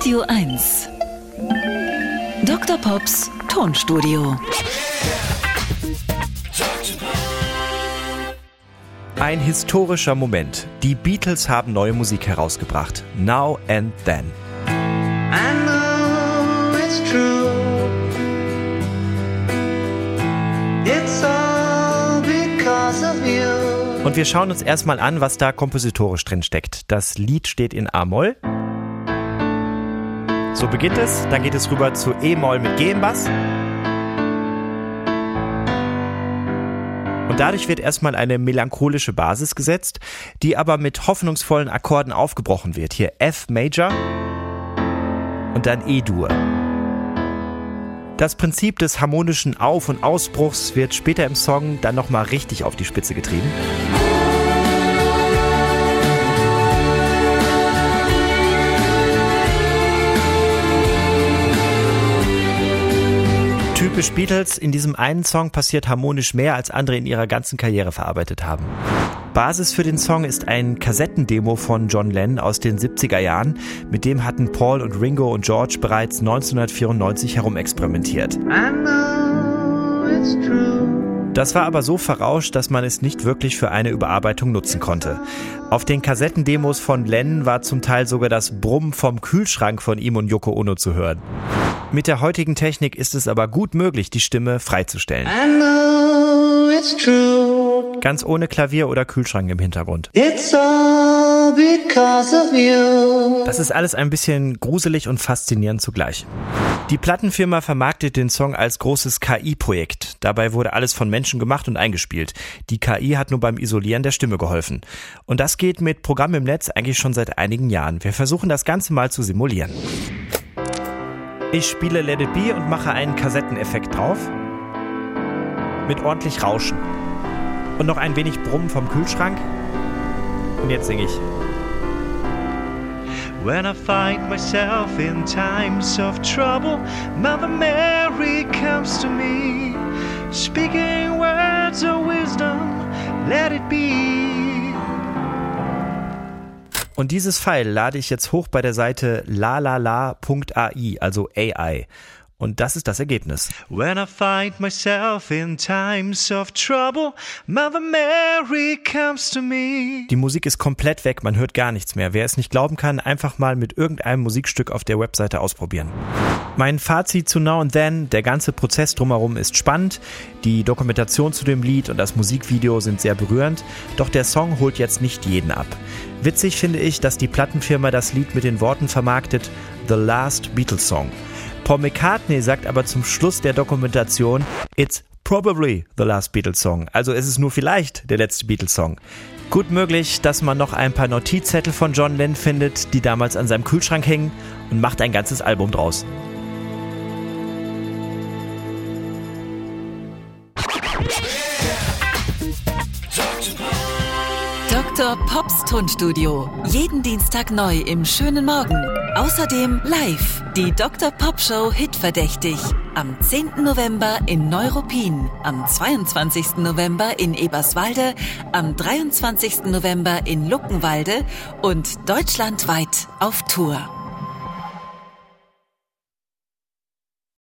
Radio 1. Dr. Pops Tonstudio. Ein historischer Moment. Die Beatles haben neue Musik herausgebracht. Now and Then. I know it's true. It's all because of you. Und wir schauen uns erstmal an, was da kompositorisch drin steckt. Das Lied steht in A-Moll. So beginnt es, dann geht es rüber zu E-Moll mit G im Bass. Und dadurch wird erstmal eine melancholische Basis gesetzt, die aber mit hoffnungsvollen Akkorden aufgebrochen wird. Hier F Major und dann E-Dur. Das Prinzip des harmonischen Auf- und Ausbruchs wird später im Song dann nochmal richtig auf die Spitze getrieben. Typisch Beatles, in diesem einen Song passiert harmonisch mehr, als andere in ihrer ganzen Karriere verarbeitet haben. Basis für den Song ist ein Kassettendemo von John Lennon aus den 70er Jahren. Mit dem hatten Paul und Ringo und George bereits 1994 herumexperimentiert. Das war aber so verrauscht, dass man es nicht wirklich für eine Überarbeitung nutzen konnte. Auf den Kassettendemos von Lennon war zum Teil sogar das Brummen vom Kühlschrank von ihm und Yoko Ono zu hören. Mit der heutigen Technik ist es aber gut möglich, die Stimme freizustellen. Ganz ohne Klavier oder Kühlschrank im Hintergrund. It's all because of you. Das ist alles ein bisschen gruselig und faszinierend zugleich. Die Plattenfirma vermarktet den Song als großes KI-Projekt. Dabei wurde alles von Menschen gemacht und eingespielt. Die KI hat nur beim Isolieren der Stimme geholfen. Und das geht mit Programmen im Netz eigentlich schon seit einigen Jahren. Wir versuchen das Ganze mal zu simulieren. Ich spiele Let It Be und mache einen Kassetteneffekt drauf. Mit ordentlich Rauschen. Und noch ein wenig Brummen vom Kühlschrank. Und jetzt singe ich. When I find myself in times of trouble, Mother Mary comes to me, speaking words of wisdom, let it be. Und dieses File lade ich jetzt hoch bei der Seite lalala.ai, also AI. Und das ist das Ergebnis. When I find myself in times of trouble, Mother Mary comes to me. Die Musik ist komplett weg, man hört gar nichts mehr. Wer es nicht glauben kann, einfach mal mit irgendeinem Musikstück auf der Webseite ausprobieren. Mein Fazit zu Now and Then, der ganze Prozess drumherum ist spannend, die Dokumentation zu dem Lied und das Musikvideo sind sehr berührend, doch der Song holt jetzt nicht jeden ab. Witzig finde ich, dass die Plattenfirma das Lied mit den Worten vermarktet, The Last Beatles Song. Paul McCartney sagt aber zum Schluss der Dokumentation, It's probably the last Beatles Song. Also es ist nur vielleicht der letzte Beatles Song. Gut möglich, dass man noch ein paar Notizzettel von John Lennon findet, die damals an seinem Kühlschrank hängen und macht ein ganzes Album draus. Dr. Pops Tonstudio. Jeden Dienstag neu im schönen Morgen. Außerdem live die Dr. Pop Show Hitverdächtig. Am 10. November in Neuruppin, am 22. November in Eberswalde, am 23. November in Luckenwalde und deutschlandweit auf Tour.